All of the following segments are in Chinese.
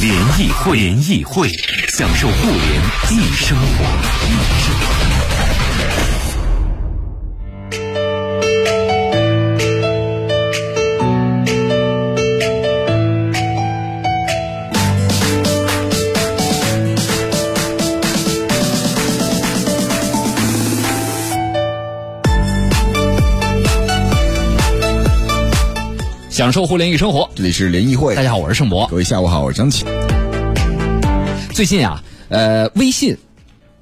联谊会，联谊会，享受互联易生活。享受互联易生活，这里是联谊会。大家好，我是盛博。各位下午好，我是张琪。最近啊，呃，微信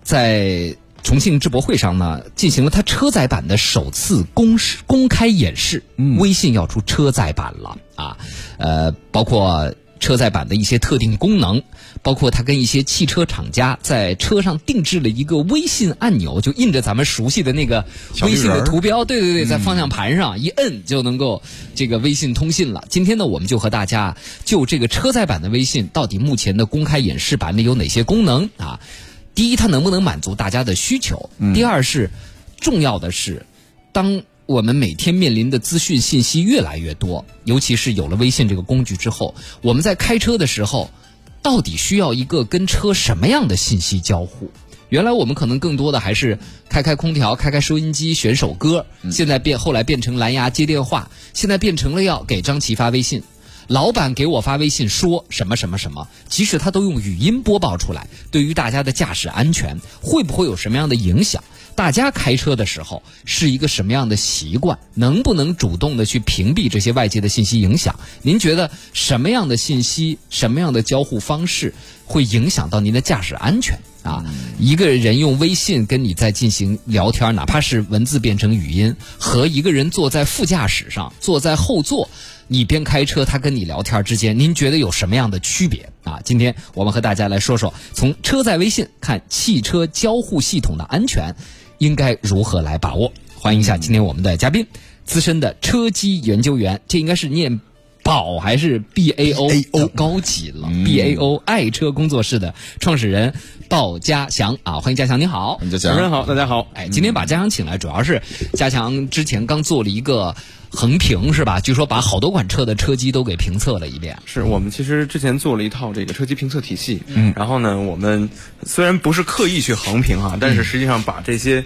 在重庆智博会上呢，进行了它车载版的首次公示公开演示。嗯，微信要出车载版了啊，呃，包括。车载版的一些特定功能，包括它跟一些汽车厂家在车上定制了一个微信按钮，就印着咱们熟悉的那个微信的图标。对对对，在方向盘上一摁就能够这个微信通信了。今天呢，我们就和大家就这个车载版的微信到底目前的公开演示版里有哪些功能啊？第一，它能不能满足大家的需求？第二是重要的是，当。我们每天面临的资讯信息越来越多，尤其是有了微信这个工具之后，我们在开车的时候，到底需要一个跟车什么样的信息交互？原来我们可能更多的还是开开空调、开开收音机、选首歌，现在变后来变成蓝牙接电话，现在变成了要给张琪发微信，老板给我发微信说什么什么什么，即使他都用语音播报出来，对于大家的驾驶安全会不会有什么样的影响？大家开车的时候是一个什么样的习惯？能不能主动的去屏蔽这些外界的信息影响？您觉得什么样的信息、什么样的交互方式会影响到您的驾驶安全？啊，一个人用微信跟你在进行聊天，哪怕是文字变成语音，和一个人坐在副驾驶上、坐在后座，你边开车他跟你聊天之间，您觉得有什么样的区别？啊，今天我们和大家来说说，从车载微信看汽车交互系统的安全。应该如何来把握？欢迎一下今天我们的嘉宾，资深的车机研究员，这应该是念宝还是 B A O？高级了，B A O 爱车工作室的创始人鲍家祥啊，欢迎家祥，你好，主持人好，大家好。哎，今天把家祥请来，主要是家祥之前刚做了一个。横评是吧？据说把好多款车的车机都给评测了一遍。是我们其实之前做了一套这个车机评测体系，嗯，然后呢，我们虽然不是刻意去横评啊，但是实际上把这些。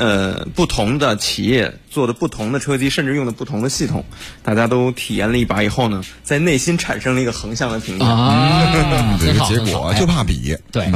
呃，不同的企业做的不同的车机，甚至用的不同的系统，大家都体验了一把以后呢，在内心产生了一个横向的评价。啊，这个结果就怕比。对，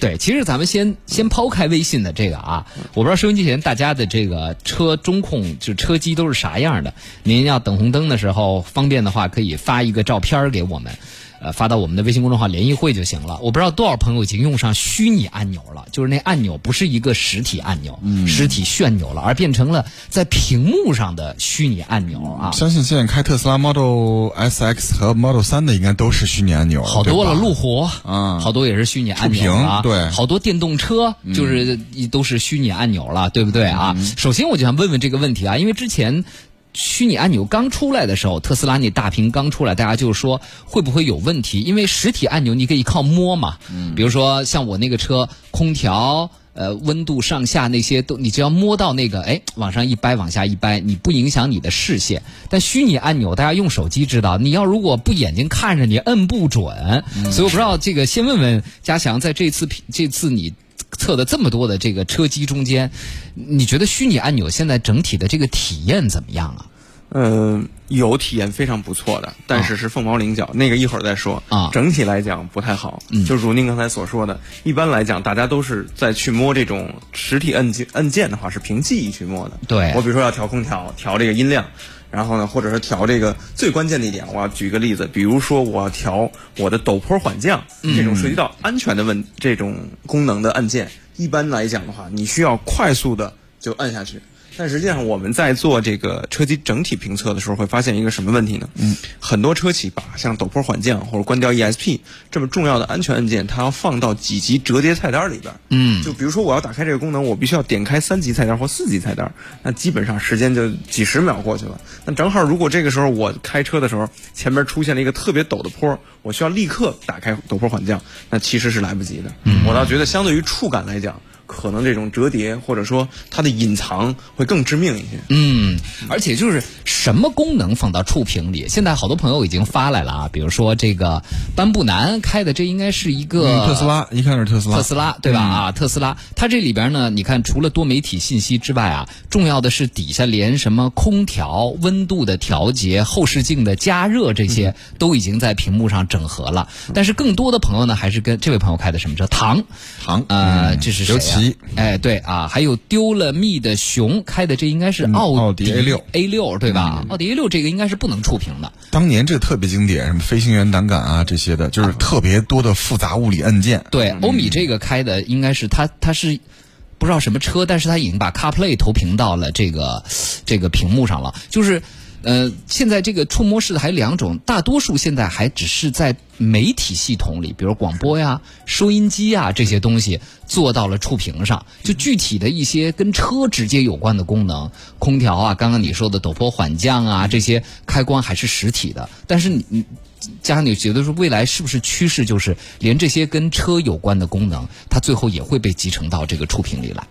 对，其实咱们先先抛开微信的这个啊，我不知道收音机前大家的这个车中控就车机都是啥样的。您要等红灯的时候方便的话，可以发一个照片给我们。呃，发到我们的微信公众号“联谊会”就行了。我不知道多少朋友已经用上虚拟按钮了，就是那按钮不是一个实体按钮、实体旋钮了，而变成了在屏幕上的虚拟按钮啊！相信现在开特斯拉 Model S X 和 Model 三的应该都是虚拟按钮，好多了，路虎啊，好多也是虚拟按钮啊。对，好多电动车就是都是虚拟按钮了，对不对啊？首先，我就想问问这个问题啊，因为之前。虚拟按钮刚出来的时候，特斯拉那大屏刚出来，大家就说会不会有问题？因为实体按钮你可以靠摸嘛，嗯，比如说像我那个车，空调、呃温度上下那些都，你只要摸到那个，哎，往上一掰，往下一掰，你不影响你的视线。但虚拟按钮，大家用手机知道，你要如果不眼睛看着，你摁不准。所以我不知道这个，先问问嘉祥，在这次这次你。测的这么多的这个车机中间，你觉得虚拟按钮现在整体的这个体验怎么样啊？嗯，有体验非常不错的，但是是凤毛麟角，那个一会儿再说啊。整体来讲不太好，就如您刚才所说的，一般来讲大家都是在去摸这种实体按键按键的话，是凭记忆去摸的。对我比如说要调空调，调这个音量。然后呢，或者是调这个最关键的一点，我要举个例子，比如说我要调我的陡坡缓降这种涉及到安全的问这种功能的按键，一般来讲的话，你需要快速的就按下去。但实际上我们在做这个车机整体评测的时候，会发现一个什么问题呢？嗯，很多车企把像陡坡缓降或者关掉 ESP 这么重要的安全按键，它要放到几级折叠菜单里边。嗯，就比如说我要打开这个功能，我必须要点开三级菜单或四级菜单，那基本上时间就几十秒过去了。那正好如果这个时候我开车的时候，前面出现了一个特别陡的坡，我需要立刻打开陡坡缓降，那其实是来不及的。嗯，我倒觉得相对于触感来讲。可能这种折叠或者说它的隐藏会更致命一些。嗯，而且就是什么功能放到触屏里，现在好多朋友已经发来了啊，比如说这个班布南开的，这应该是一个特斯拉，一看是特斯拉，特斯拉对吧？啊，特斯拉，它这里边呢，你看除了多媒体信息之外啊，重要的是底下连什么空调温度的调节、后视镜的加热这些都已经在屏幕上整合了。但是更多的朋友呢，还是跟这位朋友开的什么车？唐唐呃，这是谁呀？哎，对啊，还有丢了蜜的熊开的，这应该是奥迪 A 六 A 六对吧？奥迪 A 六这个应该是不能触屏的。当年这个特别经典，什么飞行员胆敢啊这些的，就是特别多的复杂物理按键。对，欧米这个开的应该是它，它是不知道什么车，但是它已经把 CarPlay 投屏到了这个这个屏幕上了，就是。呃，现在这个触摸式的还有两种，大多数现在还只是在媒体系统里，比如广播呀、收音机啊这些东西做到了触屏上。就具体的一些跟车直接有关的功能，空调啊，刚刚你说的陡坡缓降啊，这些开关还是实体的。但是你，你，加上你觉得说未来是不是趋势就是连这些跟车有关的功能，它最后也会被集成到这个触屏里来？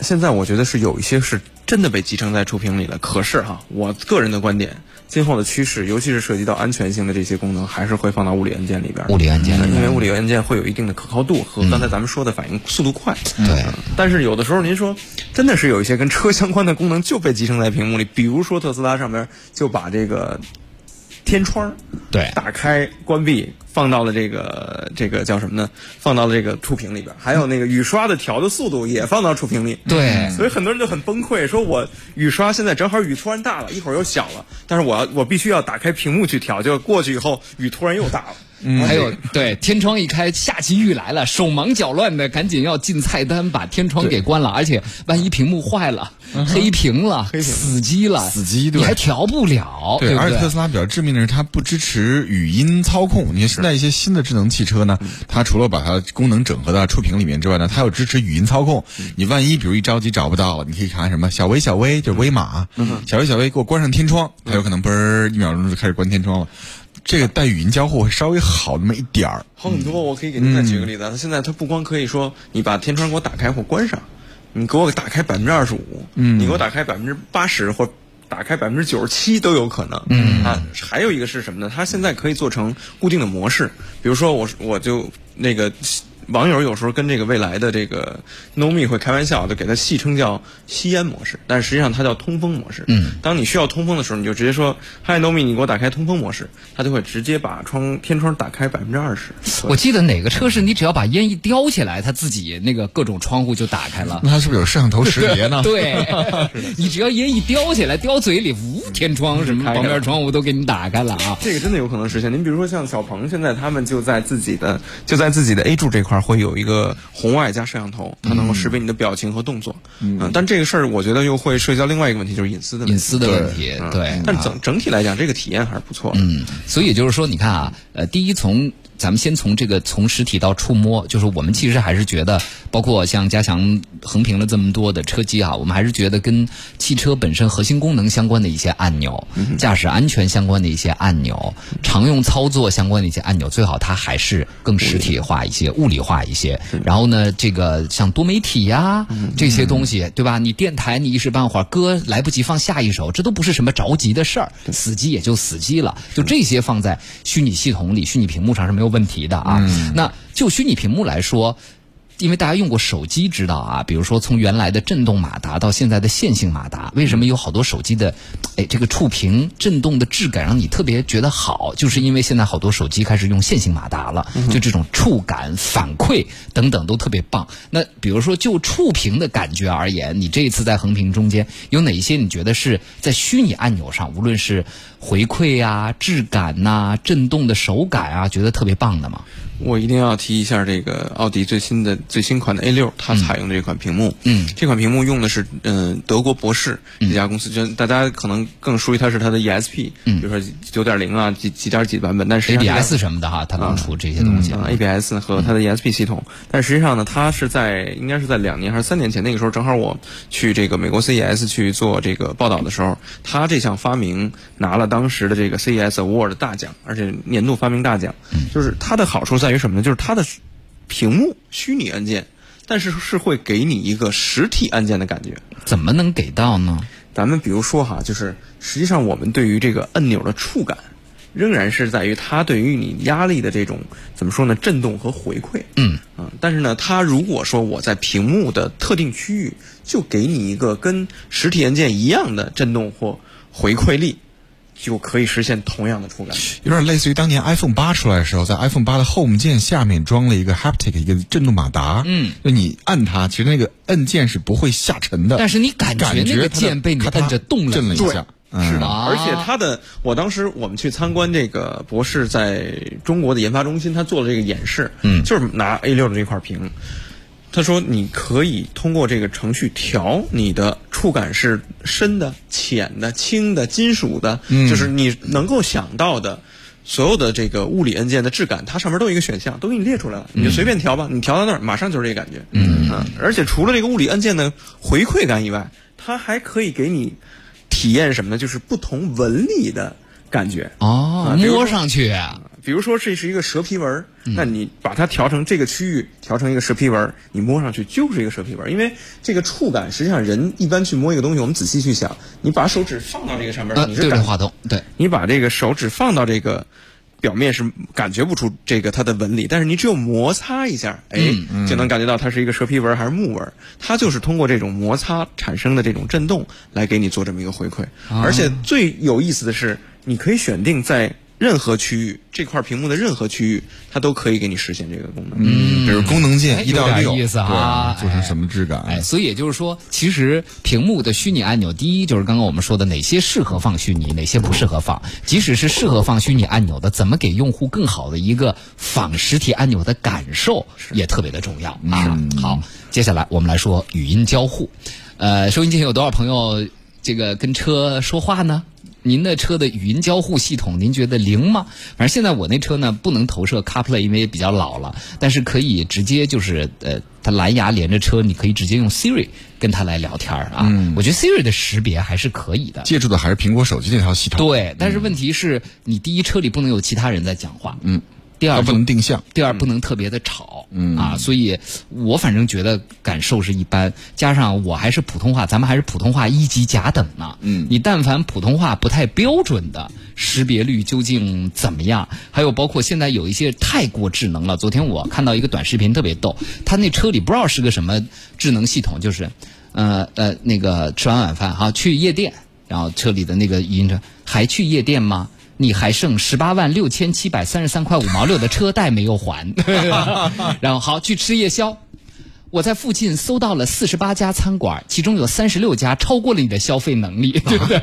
现在我觉得是有一些是真的被集成在触屏里了。可是哈，我个人的观点，今后的趋势，尤其是涉及到安全性的这些功能，还是会放到物理按键里边。物理按键，因为物理按键会有一定的可靠度和刚才咱们说的反应速度快。对。但是有的时候您说，真的是有一些跟车相关的功能就被集成在屏幕里，比如说特斯拉上面就把这个天窗对打开关闭。放到了这个这个叫什么呢？放到了这个触屏里边，还有那个雨刷的调的速度也放到触屏里。对，所以很多人就很崩溃，说我雨刷现在正好雨突然大了，一会儿又小了，但是我要我必须要打开屏幕去调，就过去以后雨突然又大了。嗯，还有对天窗一开，下起雨来了，手忙脚乱的赶紧要进菜单把天窗给关了，而且万一屏幕坏了，黑屏了，黑死机了，死机对，你还调不了。对，而且特斯拉比较致命的是它不支持语音操控，你看现在。一些新的智能汽车呢，它除了把它功能整合到触屏里面之外呢，它又支持语音操控。你万一比如一着急找不到了，你可以看什么小薇小薇，就是威马，小薇小薇给我关上天窗，它有可能嘣儿一秒钟就开始关天窗了。这个带语音交互会稍微好那么一点儿，好很多。我可以给您再举个例子，它现在它不光可以说你把天窗给我打开或关上，你给我打开百分之二十五，你给我打开百分之八十或。打开百分之九十七都有可能，嗯啊，还有一个是什么呢？它现在可以做成固定的模式，比如说我我就那个。网友有时候跟这个未来的这个 Nomi 会开玩笑，就给它戏称叫吸烟模式，但实际上它叫通风模式。嗯，当你需要通风的时候，你就直接说 Hi Nomi，你给我打开通风模式，它就会直接把窗天窗打开百分之二十。我记得哪个车是你只要把烟一叼起来，它自己那个各种窗户就打开了。那它是不是有摄像头识别呢？对，你只要烟一叼起来，叼嘴里，呜，天窗什么旁边窗户都给你打开了啊！这个真的有可能实现。您比如说像小鹏，现在他们就在自己的就在自己的 A 柱这块。会有一个红外加摄像头，它能够识别你的表情和动作。嗯，但这个事儿我觉得又会涉及到另外一个问题，就是隐私的隐私的问题。对，但整整体来讲，这个体验还是不错。嗯，所以就是说，你看啊，呃，第一从。咱们先从这个从实体到触摸，就是我们其实还是觉得，包括像加强横屏了这么多的车机啊，我们还是觉得跟汽车本身核心功能相关的一些按钮、驾驶安全相关的一些按钮、常用操作相关的一些按钮，最好它还是更实体化一些、物理化一些。然后呢，这个像多媒体呀这些东西，对吧？你电台你一时半会儿歌来不及放下一首，这都不是什么着急的事儿，死机也就死机了。就这些放在虚拟系统里、虚拟屏幕上是没有。问题的啊，那就虚拟屏幕来说。因为大家用过手机，知道啊，比如说从原来的震动马达到现在的线性马达，为什么有好多手机的，哎，这个触屏震动的质感让你特别觉得好？就是因为现在好多手机开始用线性马达了，就这种触感反馈等等都特别棒。那比如说就触屏的感觉而言，你这一次在横屏中间有哪一些你觉得是在虚拟按钮上，无论是回馈啊、质感呐、震动的手感啊，觉得特别棒的吗？我一定要提一下这个奥迪最新的最新款的 A 六，它采用的这款屏幕。嗯，这款屏幕用的是嗯、呃德国博士这家公司，就大家可能更熟悉它是它的 ESP，嗯，比如说九点零啊几几点几版本，但实际上 ABS 什么的哈，它能出这些东西。啊 ABS 和它的 ESP 系统，但实际上呢，它是在应该是在两年还是三年前，那个时候正好我去这个美国 CES 去做这个报道的时候，它这项发明拿了当时的这个 CES Award 大奖，而且年度发明大奖。就是它的好处在于什么呢？就是它的屏幕虚拟按键，但是是会给你一个实体按键的感觉。怎么能给到呢？咱们比如说哈，就是实际上我们对于这个按钮的触感，仍然是在于它对于你压力的这种怎么说呢，震动和回馈。嗯啊，但是呢，它如果说我在屏幕的特定区域就给你一个跟实体按键一样的震动或回馈力，就可以实现同样的触感。有点类似于当年 iPhone 八出来的时候，在 iPhone 八的 Home 键下面装了一个 haptic 一个震动马达。嗯，就你按它，其实那个按键是不会下沉的，但是你感觉感那个它的键被你按着动了震了一下。是的，而且它的，我当时我们去参观这个博士在中国的研发中心，他做了这个演示，嗯就是拿 A 六的这块屏，他说你可以通过这个程序调你的触感是深的、浅的、轻的、金属的，就是你能够想到的。所有的这个物理按键的质感，它上面都有一个选项，都给你列出来了，你就随便调吧。你调到那儿，马上就是这个感觉。嗯而且除了这个物理按键的回馈感以外，它还可以给你体验什么呢？就是不同纹理的感觉。哦摸上去，比如说这是一个蛇皮纹那你把它调成这个区域，调成一个蛇皮纹儿，你摸上去就是一个蛇皮纹儿。因为这个触感，实际上人一般去摸一个东西，我们仔细去想，你把手指放到这个上面，呃，你是感对着话筒，对，你把这个手指放到这个表面是感觉不出这个它的纹理，但是你只有摩擦一下，哎，就能感觉到它是一个蛇皮纹还是木纹。它就是通过这种摩擦产生的这种震动来给你做这么一个回馈。而且最有意思的是，你可以选定在任何区域这块屏幕的任何区域，它都可以给你实现这个功能。嗯，比如功能哎键一到六，意思做成什么质感？哎，所以也就是说，其实屏幕的虚拟按钮，第一就是刚刚我们说的哪些适合放虚拟，哪些不适合放。即使是适合放虚拟按钮的，怎么给用户更好的一个仿实体按钮的感受，也特别的重要啊。好，接下来我们来说语音交互。呃，收音机前有多少朋友这个跟车说话呢？您的车的语音交互系统，您觉得灵吗？反正现在我那车呢，不能投射 CarPlay，因为比较老了，但是可以直接就是呃，它蓝牙连着车，你可以直接用 Siri 跟它来聊天儿啊。我觉得 Siri 的识别还是可以的。借助的还是苹果手机那套系统，对，但是问题是你第一车里不能有其他人在讲话，嗯，第二不能定向。第二不能特别的吵，嗯啊，所以我反正觉得感受是一般，加上我还是普通话，咱们还是普通话一级甲等呢，嗯你但凡普通话不太标准的识别率究竟怎么样？还有包括现在有一些太过智能了。昨天我看到一个短视频特别逗，他那车里不知道是个什么智能系统，就是，呃呃那个吃完晚饭哈去夜店，然后车里的那个语音说还去夜店吗？你还剩十八万六千七百三十三块五毛六的车贷没有还，然后好去吃夜宵。我在附近搜到了四十八家餐馆，其中有三十六家超过了你的消费能力，对不对？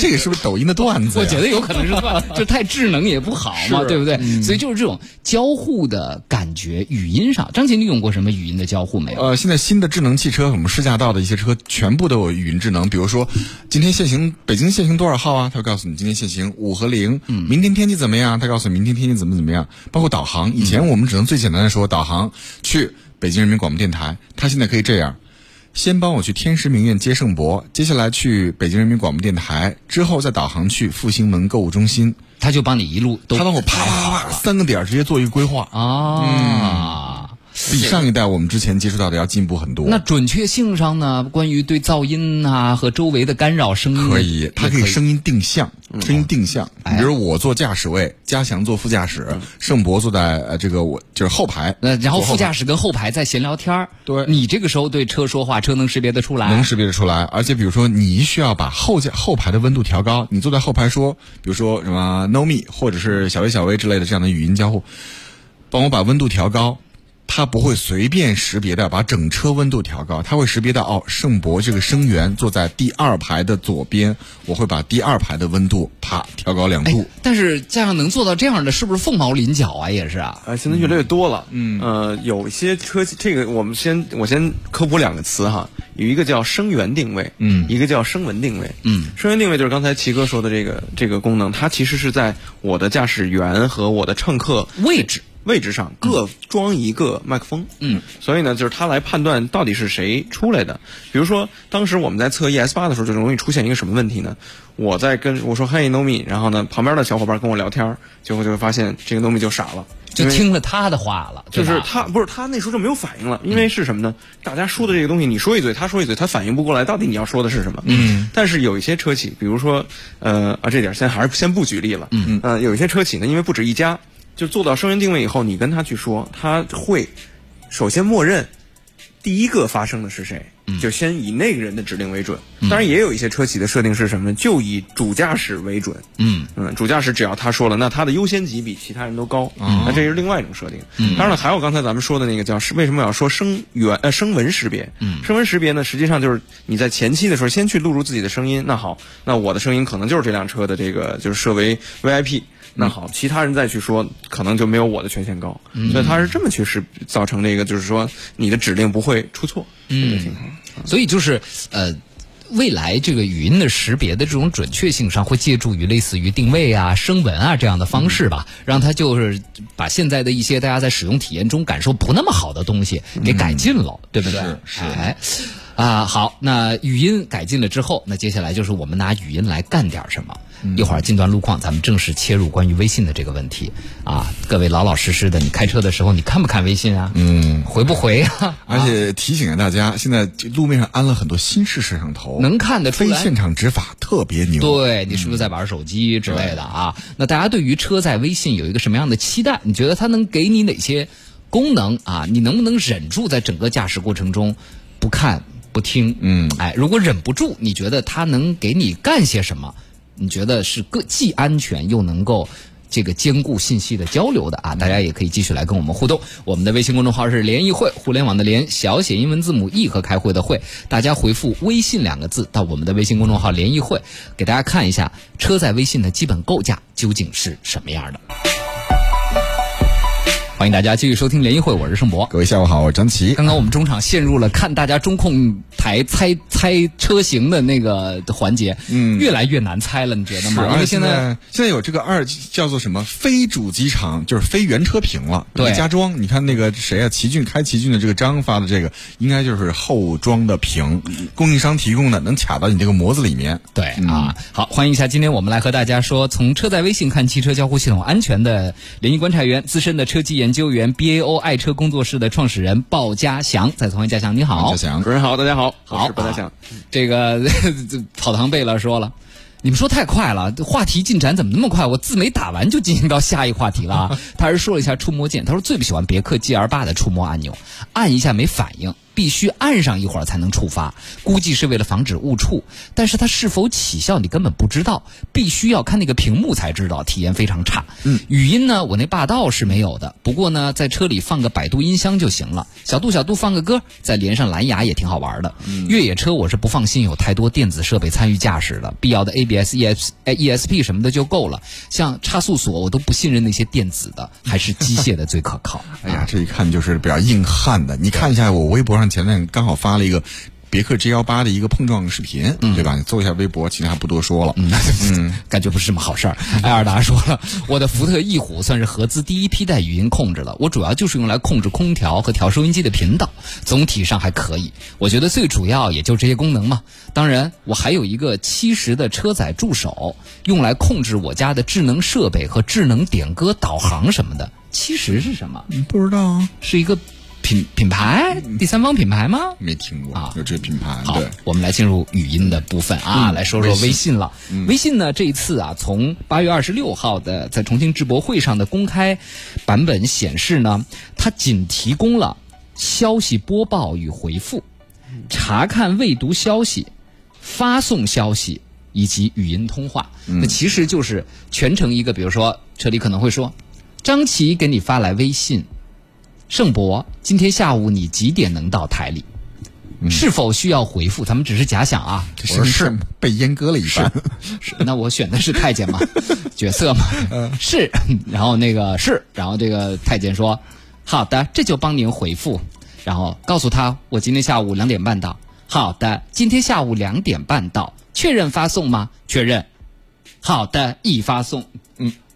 这个是不是抖音的段子呀？我觉得有可能是段，就太智能也不好嘛，对不对？嗯所以就是这种交互的感觉，语音上，张琴，你用过什么语音的交互没有？呃，现在新的智能汽车，我们试驾到的一些车全部都有语音智能。比如说，今天限行北京限行多少号啊？它会告诉你今天限行五和零。嗯，明天天气怎么样？它告诉你明天天气怎么怎么样。包括导航，以前我们只能最简单的说导航去北京人民广播电台，他现在可以这样。先帮我去天时明苑接盛博，接下来去北京人民广播电台，之后再导航去复兴门购物中心。他就帮你一路都他帮我啪啪啪啪 三个点直接做一个规划，啊。比上一代我们之前接触到的要进步很多。那准确性上呢？关于对噪音啊和周围的干扰声音，可以，它可以声音定向，声音定向。哎比如我坐驾驶位，嘉祥坐副驾驶，盛博坐在呃这个我就是后排。那，然后副驾驶驶跟后排在闲聊天儿对你这个时候对车说话，车能识别得出来，能识别得出来，而且比如说你需要把后驾后排的温度调高，你坐在后排说，比如说什么 No Me 或者是小薇小薇之类的这样的语音交互，帮我把温度调高。它不会随便识别的把整车温度调高，它会识别到哦，圣博这个声源坐在第二排的左边，我会把第二排的温度啪调高两度。但是这样能做到这样的，是不是凤毛麟角啊？也是啊。呃，现在越来越多了。嗯，呃，有一些车企，这个我们先我先科普两个词哈，有一个叫声源定位，嗯，一个叫声纹定位，嗯，声源定位就是刚才齐哥说的这个这个功能，它其实是在我的驾驶员和我的乘客位置。位置上各装一个麦克风，嗯，所以呢，就是它来判断到底是谁出来的。比如说，当时我们在测 ES 八的时候，就容易出现一个什么问题呢？我在跟我说 Hey Nomi，然后呢，旁边的小伙伴跟我聊天，结果就会发现这个 Nomi 就傻了，就听了他的话了，就是他不是他那时候就没有反应了，因为是什么呢？大家说的这个东西，你说一嘴，他说一嘴，他反应不过来，到底你要说的是什么？嗯。但是有一些车企，比如说，呃啊，这点先还是先不举例了。嗯嗯。呃，有一些车企呢，因为不止一家。就做到声源定位以后，你跟他去说，他会首先默认第一个发声的是谁，就先以那个人的指令为准。当然，也有一些车企的设定是什么呢？就以主驾驶为准。嗯嗯，主驾驶只要他说了，那他的优先级比其他人都高。那这是另外一种设定。当然了，还有刚才咱们说的那个叫为什么要说声源呃声纹识别？声纹识别呢，实际上就是你在前期的时候先去录入自己的声音。那好，那我的声音可能就是这辆车的这个就是设为 VIP。那好，其他人再去说，可能就没有我的权限高，所以他是这么去是造成这个，就是说你的指令不会出错这个情况。所以就是呃，未来这个语音的识别的这种准确性上，会借助于类似于定位啊、声纹啊这样的方式吧，让它就是把现在的一些大家在使用体验中感受不那么好的东西给改进了，对不对？是哎。啊，好，那语音改进了之后，那接下来就是我们拿语音来干点什么。一会儿进段路况，咱们正式切入关于微信的这个问题。啊，各位老老实实的，你开车的时候你看不看微信啊？嗯，回不回啊？而且提醒大家，现在路面上安了很多新式摄像头，能看得出来。非现场执法特别牛。对你是不是在玩手机之类的啊？那大家对于车载微信有一个什么样的期待？你觉得它能给你哪些功能啊？你能不能忍住在整个驾驶过程中不看？不听，嗯，哎，如果忍不住，你觉得他能给你干些什么？你觉得是个既安全又能够这个兼顾信息的交流的啊？大家也可以继续来跟我们互动。我们的微信公众号是联谊会，互联网的联，小写英文字母 E 和开会的会。大家回复“微信”两个字到我们的微信公众号联谊会，给大家看一下车载微信的基本构架究竟是什么样的。欢迎大家继续收听联谊会，我是盛博。各位下午好，我是张琪。刚刚我们中场陷入了看大家中控台猜猜车型的那个环节，嗯，越来越难猜了，你觉得吗？因为现在现在有这个二叫做什么非主机厂，就是非原车屏了，对，加装。你看那个谁啊，奇骏开奇骏的这个张发的这个，应该就是后装的屏，供应商提供的，能卡到你这个模子里面。对啊，好，欢迎一下，今天我们来和大家说，从车载微信看汽车交互系统安全的联谊观察员、资深的车机研。研究员 BAO 爱车工作室的创始人鲍家祥，再次欢迎家祥，你好，家祥，主任好，大家好，好，鲍家祥，这个 跑堂贝勒说了，你们说太快了，话题进展怎么那么快？我字没打完就进行到下一话题了啊。他是说了一下触摸键，他说最不喜欢别克 GL 八的触摸按钮，按一下没反应。必须按上一会儿才能触发，估计是为了防止误触。但是它是否起效你根本不知道，必须要看那个屏幕才知道，体验非常差。嗯，语音呢，我那霸道是没有的，不过呢，在车里放个百度音箱就行了，小度小度放个歌，再连上蓝牙也挺好玩的。越野车我是不放心有太多电子设备参与驾驶的，必要的 ABS、ES、ESP 什么的就够了。像差速锁我都不信任那些电子的，还是机械的最可靠。哎呀，这一看就是比较硬汉的。你看一下我微博上。前面刚好发了一个别克 G 幺八的一个碰撞视频，对吧？你搜一下微博，其他不多说了。嗯，感觉不是什么好事儿。艾尔达说了，我的福特翼虎算是合资第一批带语音控制了，我主要就是用来控制空调和调收音机的频道，总体上还可以。我觉得最主要也就这些功能嘛。当然，我还有一个七十的车载助手，用来控制我家的智能设备和智能点歌、导航什么的。七十是什么？不知道啊，是一个。品品牌第三方品牌吗？没听过啊，有这个品牌。好，我们来进入语音的部分啊，来说说微信了。微信呢，这一次啊，从八月二十六号的在重庆智博会上的公开版本显示呢，它仅提供了消息播报与回复、查看未读消息、发送消息以及语音通话。那其实就是全程一个，比如说车里可能会说，张琪给你发来微信。盛博，今天下午你几点能到台里？是否需要回复？咱们只是假想啊。我是是被阉割了一半。是，那我选的是太监嘛，角色嘛。是，然后那个是，然后这个太监说：“好的，这就帮您回复。”然后告诉他：“我今天下午两点半到。”好的，今天下午两点半到，确认发送吗？确认。好的，已发送。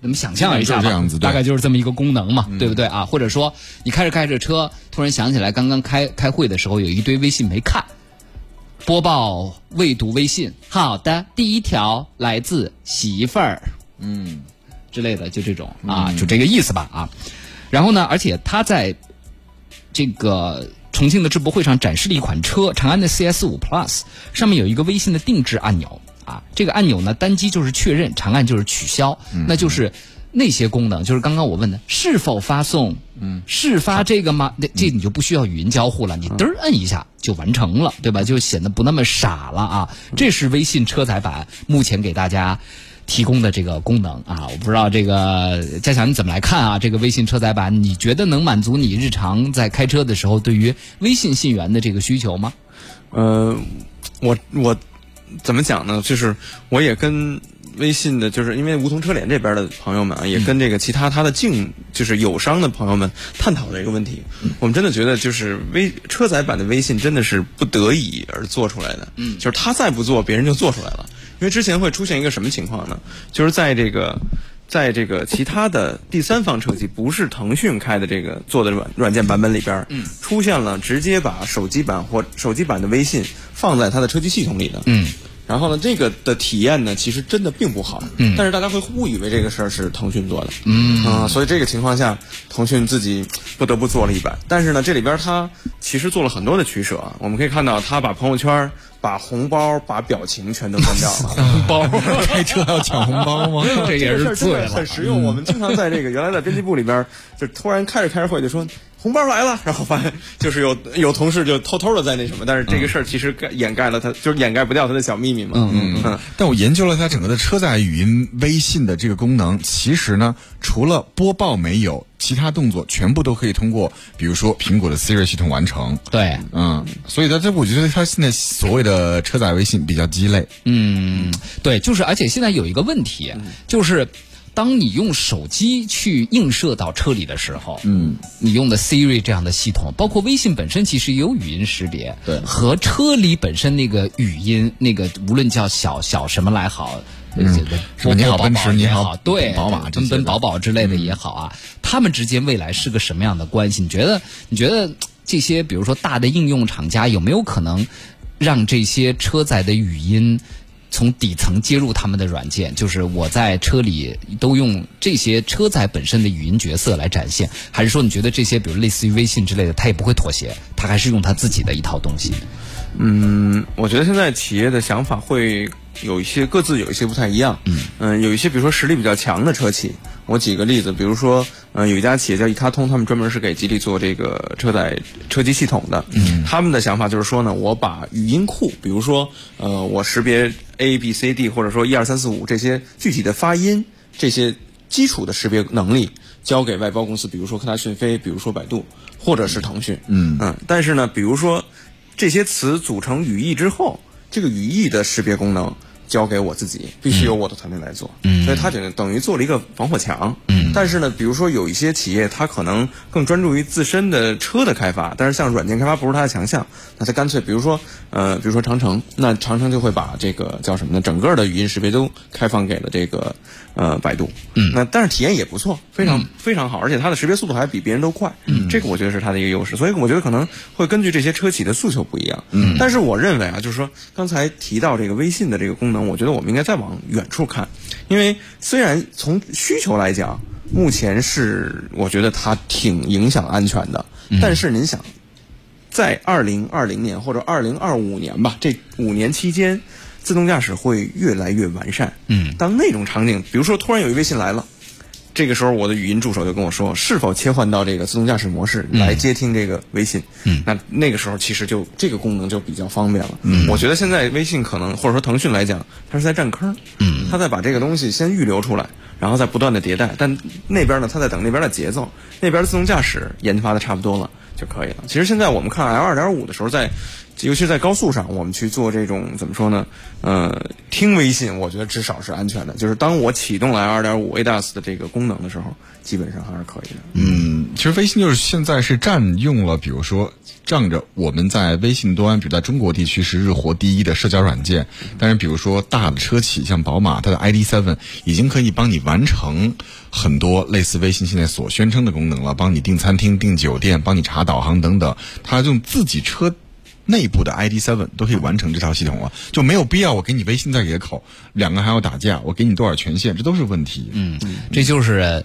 嗯，咱们想象一下吧，大概就是这么一个功能嘛，对不对啊？或者说，你开着开着车，突然想起来刚刚开开会的时候有一堆微信没看，播报未读微信。好的，第一条来自媳妇儿，嗯，之类的，就这种啊，就这个意思吧啊。然后呢，而且他在这个。重庆的智博会上展示了一款车，长安的 CS 五 Plus，上面有一个微信的定制按钮啊，这个按钮呢单击就是确认，长按就是取消，那就是那些功能，就是刚刚我问的是否发送，嗯，是发这个吗？那这你就不需要语音交互了，你嘚儿摁一下就完成了，对吧？就显得不那么傻了啊。这是微信车载版目前给大家。提供的这个功能啊，我不知道这个嘉强你怎么来看啊？这个微信车载版，你觉得能满足你日常在开车的时候对于微信信源的这个需求吗？呃，我我怎么讲呢？就是我也跟微信的，就是因为梧桐车联这边的朋友们啊，也跟这个其他他的竞就是友商的朋友们探讨了一个问题。我们真的觉得，就是微车载版的微信真的是不得已而做出来的。嗯，就是他再不做，别人就做出来了。因为之前会出现一个什么情况呢？就是在这个，在这个其他的第三方车机不是腾讯开的这个做的软软件版本里边，嗯，出现了直接把手机版或手机版的微信放在它的车机系统里的，嗯，然后呢，这个的体验呢，其实真的并不好，嗯，但是大家会误以为这个事儿是腾讯做的，嗯。啊，所以这个情况下，腾讯自己不得不做了一版，但是呢，这里边它其实做了很多的取舍，我们可以看到，它把朋友圈。把红包、把表情全都关掉了。红包 开车要抢红包吗？这也是真的很实用。我们经常在这个原来的编辑部里边，就突然开着开着会就说。红包来了，然后发现就是有有同事就偷偷的在那什么，但是这个事儿其实盖掩盖了他，就是掩盖不掉他的小秘密嘛。嗯嗯嗯。但我研究了它整个的车载语音微信的这个功能，其实呢，除了播报没有，其他动作全部都可以通过，比如说苹果的 Siri 系统完成。对，嗯，所以它这我觉得它现在所谓的车载微信比较鸡肋。嗯，对，就是而且现在有一个问题，就是。当你用手机去映射到车里的时候，嗯，你用的 Siri 这样的系统，包括微信本身其实也有语音识别，对，和车里本身那个语音，那个无论叫小小什么来好，嗯，你好奔驰，你好对，宝马，奔奔宝宝之类的也好啊，他们之间未来是个什么样的关系？你觉得？你觉得这些比如说大的应用厂家有没有可能让这些车载的语音？从底层接入他们的软件，就是我在车里都用这些车载本身的语音角色来展现，还是说你觉得这些比如类似于微信之类的，他也不会妥协，他还是用他自己的一套东西？嗯，我觉得现在企业的想法会有一些各自有一些不太一样。嗯，嗯，有一些比如说实力比较强的车企。我举个例子，比如说，嗯，有一家企业叫一卡通，他们专门是给吉利做这个车载车机系统的。嗯，他们的想法就是说呢，我把语音库，比如说，呃，我识别 A B C D，或者说一二三四五这些具体的发音，这些基础的识别能力，交给外包公司，比如说科大讯飞，比如说百度，或者是腾讯。嗯嗯，但是呢，比如说这些词组成语义之后，这个语义的识别功能。交给我自己，必须由我的团队来做，所以他等等于做了一个防火墙。但是呢，比如说有一些企业，他可能更专注于自身的车的开发，但是像软件开发不是他的强项，那他干脆，比如说，呃，比如说长城，那长城就会把这个叫什么呢？整个的语音识别都开放给了这个呃百度。嗯，那但是体验也不错，非常非常好，而且它的识别速度还比别人都快。嗯，这个我觉得是它的一个优势。所以我觉得可能会根据这些车企的诉求不一样。嗯，但是我认为啊，就是说刚才提到这个微信的这个功能。我觉得我们应该再往远处看，因为虽然从需求来讲，目前是我觉得它挺影响安全的，但是您想，在二零二零年或者二零二五年吧，这五年期间，自动驾驶会越来越完善。嗯，当那种场景，比如说突然有一微信来了。这个时候，我的语音助手就跟我说：“是否切换到这个自动驾驶模式来接听这个微信？”嗯，那那个时候其实就这个功能就比较方便了。嗯，我觉得现在微信可能或者说腾讯来讲，它是在占坑。嗯，它在把这个东西先预留出来，然后再不断的迭代。但那边呢，它在等那边的节奏，那边自动驾驶研发的差不多了就可以了。其实现在我们看 L 二点五的时候，在尤其是在高速上，我们去做这种怎么说呢？呃，听微信，我觉得至少是安全的。就是当我启动了 L 二点五 ADAS 的这个功能的时候，基本上还是可以的。嗯，其实微信就是现在是占用了，比如说仗着我们在微信端，比如在中国地区是日活第一的社交软件，但是比如说大的车企像宝马，它的 ID.7 已经可以帮你完成很多类似微信现在所宣称的功能了，帮你订餐厅、订酒店、帮你查导航等等，它用自己车。内部的 ID Seven 都可以完成这套系统了，就没有必要我给你微信再野口，两个还要打架，我给你多少权限，这都是问题。嗯，这就是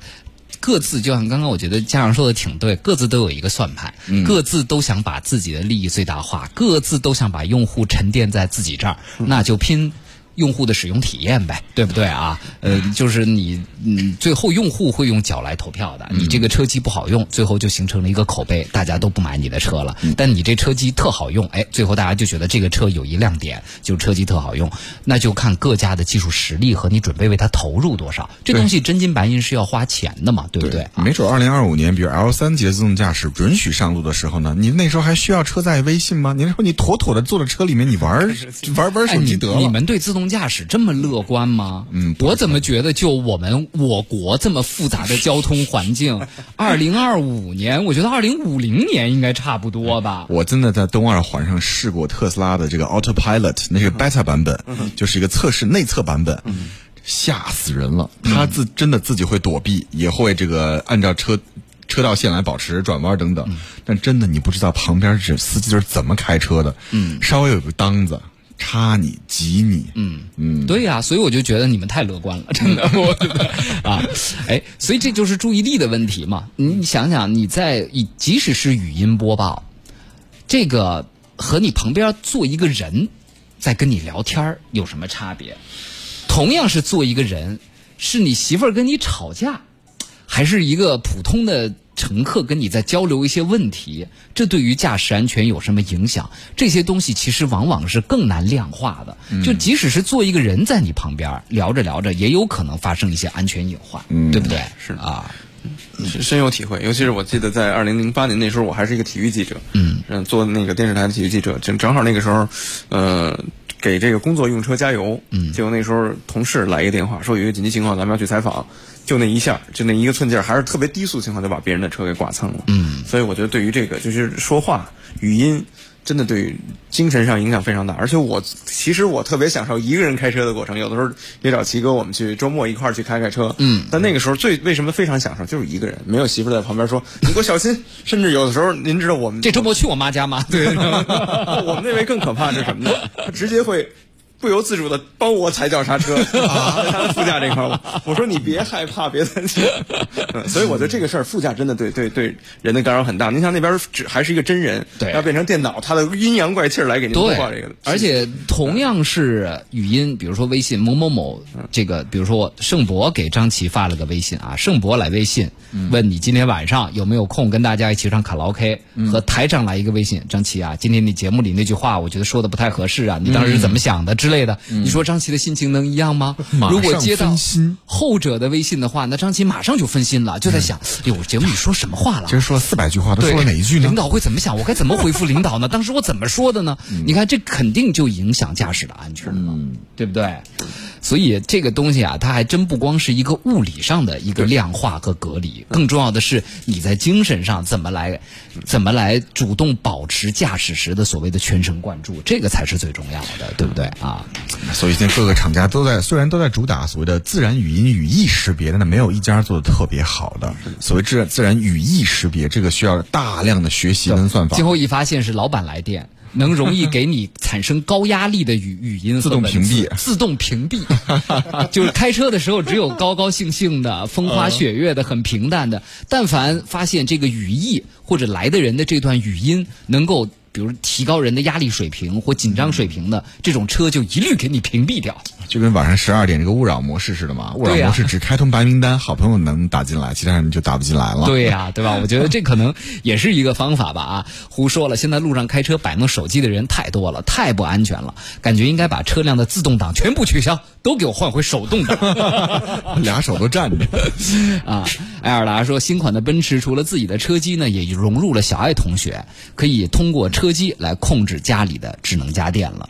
各自就像刚刚我觉得家长说的挺对，各自都有一个算盘，各自都想把自己的利益最大化，各自都想把用户沉淀在自己这儿，那就拼。用户的使用体验呗，对不对啊？呃，就是你，嗯，最后用户会用脚来投票的。你这个车机不好用，最后就形成了一个口碑，大家都不买你的车了。但你这车机特好用，哎，最后大家就觉得这个车有一亮点，就车机特好用。那就看各家的技术实力和你准备为它投入多少。这东西真金白银是要花钱的嘛，对不对？没准二零二五年，比如 L 三级自动驾驶准许上路的时候呢，你那时候还需要车载微信吗？你说你妥妥的坐在车里面，你玩 玩玩手机得了。你们对自动驾驶这么乐观吗？嗯，我怎么觉得就我们我国这么复杂的交通环境，二零二五年，我觉得二零五零年应该差不多吧。我真的在东二环上试过特斯拉的这个 Autopilot，那是 beta 版本，就是一个测试内测版本，吓死人了。他自真的自己会躲避，也会这个按照车车道线来保持转弯等等。但真的你不知道旁边这司机是怎么开车的，嗯，稍微有个当子。插你挤你，嗯嗯，对呀，所以我就觉得你们太乐观了，真的，我觉得啊，哎，所以这就是注意力的问题嘛。你想想，你在以即使是语音播报，这个和你旁边坐一个人在跟你聊天有什么差别？同样是做一个人，是你媳妇儿跟你吵架，还是一个普通的？乘客跟你在交流一些问题，这对于驾驶安全有什么影响？这些东西其实往往是更难量化的。就即使是坐一个人在你旁边聊着聊着，也有可能发生一些安全隐患，对不对？是啊，深有体会。尤其是我记得在二零零八年那时候，我还是一个体育记者，嗯，做那个电视台的体育记者，正正好那个时候，呃，给这个工作用车加油，嗯，结果那时候同事来一个电话，说有一个紧急情况，咱们要去采访。就那一下，就那一个寸劲儿，还是特别低速情况，就把别人的车给剐蹭了。嗯，所以我觉得对于这个，就是说话语音，真的对于精神上影响非常大。而且我其实我特别享受一个人开车的过程，有的时候也找齐哥我们去周末一块儿去开开车。嗯，但那个时候最为什么非常享受，就是一个人，没有媳妇在旁边说你给我小心。甚至有的时候，您知道我们这周末去我妈家吗？对，我们那位更可怕是什么呢？他直接会。不由自主的帮我踩脚刹车，他的副驾这块儿，我说你别害怕，别担心。所以我觉得这个事儿，副驾真的对对对人的干扰很大。您像那边只还是一个真人，对，要变成电脑，他的阴阳怪气来给您播报这个。而且同样是语音，比如说微信某某某，这个比如说盛博给张琪发了个微信啊，盛博来微信问你今天晚上有没有空跟大家一起唱卡拉 OK，和台长来一个微信，张琪啊，今天你节目里那句话我觉得说的不太合适啊，你当时是怎么想的？之类的，你说张琪的心情能一样吗？如果接到后者的微信的话，那张琪马上就分心了，就在想：哎呦，节目里说什么话了？其实说了四百句话，都说了哪一句呢？领导会怎么想？我该怎么回复领导呢？当时我怎么说的呢？你看，这肯定就影响驾驶的安全了，对不对？所以这个东西啊，它还真不光是一个物理上的一个量化和隔离，更重要的是你在精神上怎么来，怎么来主动保持驾驶时的所谓的全神贯注，这个才是最重要的，对不对啊？所以现在各个厂家都在，虽然都在主打所谓的自然语音语义识别，但没有一家做的特别好的。所谓自自然语义识别，这个需要大量的学习跟算法。最后一发现是老板来电。能容易给你产生高压力的语 语音自动屏蔽，自动屏蔽，就是开车的时候只有高高兴兴的、风花雪月的、很平淡的。但凡发现这个语义或者来的人的这段语音能够比如提高人的压力水平或紧张水平的这种车，就一律给你屏蔽掉。就跟晚上十二点这个勿扰模式似的嘛，勿扰模式只开通白名单，好朋友能打进来，其他人就打不进来了。对呀、对吧？我觉得这可能也是一个方法吧啊。胡说了，现在路上开车摆弄手机的人太多了，太不安全了，感觉应该把车辆的自动挡全部取消，都给我换回手动挡。俩手都站着。啊，埃尔达说，新款的奔驰除了自己的车机呢，也融入了小爱同学，可以通过车机来控制家里的智能家电了。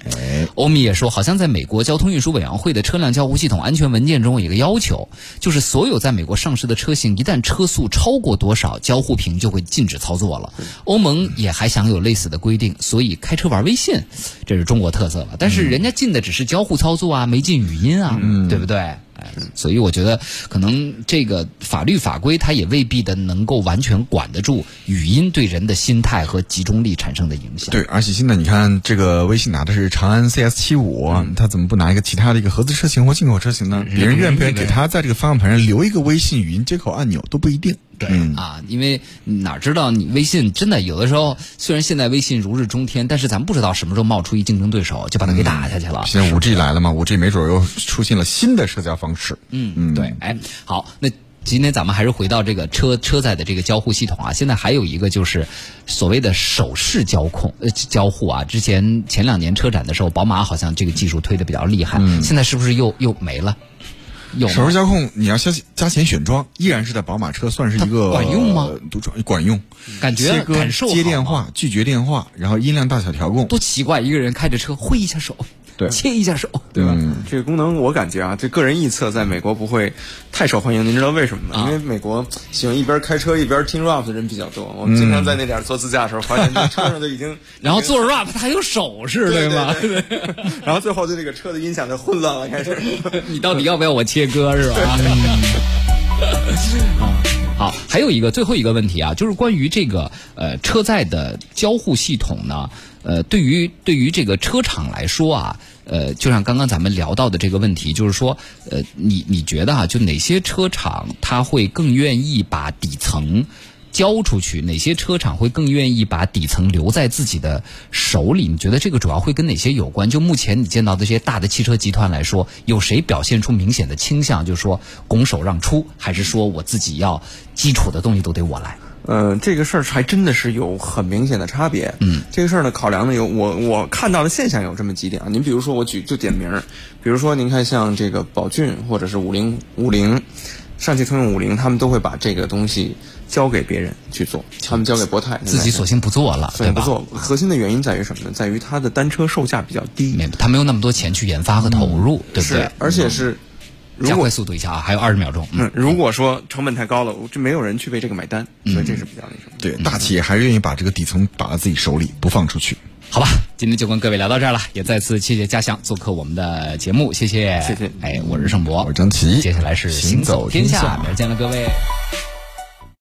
欧米也说，好像在美国交通运输委员会的车辆交互系统安全文件中有一个要求，就是所有在美国上市的车型，一旦车速超过多少，交互屏就会禁止操作了。欧盟也还享有类似的规定，所以开车玩微信，这是中国特色了。但是人家禁的只是交互操作啊，没禁语音啊，对不对？哎，所以我觉得可能这个法律法规它也未必的能够完全管得住语音对人的心态和集中力产生的影响。对，而且现在你看，这个微信拿的是长安 CS 七五、它怎么不拿一个其他的一个合资车型或进口车型呢？别人愿不愿意给他在这个方向盘上留一个微信语音接口按钮都不一定。对、啊，因为哪知道你微信真的有的时候，虽然现在微信如日中天，但是咱们不知道什么时候冒出一竞争对手，就把它给打下去了。现在五 G 来了嘛，五 G 没准又出现了新的社交方式。嗯嗯，对，哎，好，那今天咱们还是回到这个车车载的这个交互系统啊。现在还有一个就是所谓的手势交控呃交互啊。之前前两年车展的时候，宝马好像这个技术推的比较厉害，现在是不是又又没了？有手势交控，你要加加钱选装，依然是在宝马车算是一个管用吗？管用，感觉切感受接电话、拒绝电话，然后音量大小调控。多奇怪，一个人开着车挥一下手，对切一下手，对吧？嗯这个功能我感觉啊，这个人臆测在美国不会太受欢迎，您知道为什么吗？啊因为美国喜欢一边开车一边听 rap 的人比较多。我们经常在那点儿做自驾的时候，发现这车上就已经，然后做 rap 它还有手势，对吗？对 对然后最后就这个车的音响就混乱了，开始。你到底要不要我切歌是吧？啊，好，还有一个最后一个问题啊，就是关于这个呃车载的交互系统呢，呃，对于对于这个车厂来说啊，呃，就像刚刚咱们聊到的这个问题，就是说，呃，你你觉得啊，就哪些车厂它会更愿意把底层？交出去，哪些车厂会更愿意把底层留在自己的手里？你觉得这个主要会跟哪些有关？就目前你见到这些大的汽车集团来说，有谁表现出明显的倾向，就是说拱手让出，还是说我自己要基础的东西都得我来？呃，这个事儿还真的是有很明显的差别。嗯，这个事儿呢，考量呢有我我看到的现象有这么几点啊。您比如说，我举就点名儿，比如说您看像这个宝骏或者是五菱五菱，上汽通用五菱，他们都会把这个东西交给别人去做，他们交给博泰，自己索性不做了，对不做。核心的原因在于什么呢？在于它的单车售价比较低，他没有那么多钱去研发和投入，对不对是？，而且是如加快速度一下啊，还有二十秒钟。嗯嗯，如果说成本太高了，就没有人去为这个买单，所以这是比较那什么。对，大企业还是愿意把这个底层把在自己手里，不放出去。好吧，今天就跟各位聊到这儿了，也再次谢谢嘉祥做客我们的节目，谢谢，谢谢哎，我是盛博，我是张琪接下来是行走天下，明儿见了各位。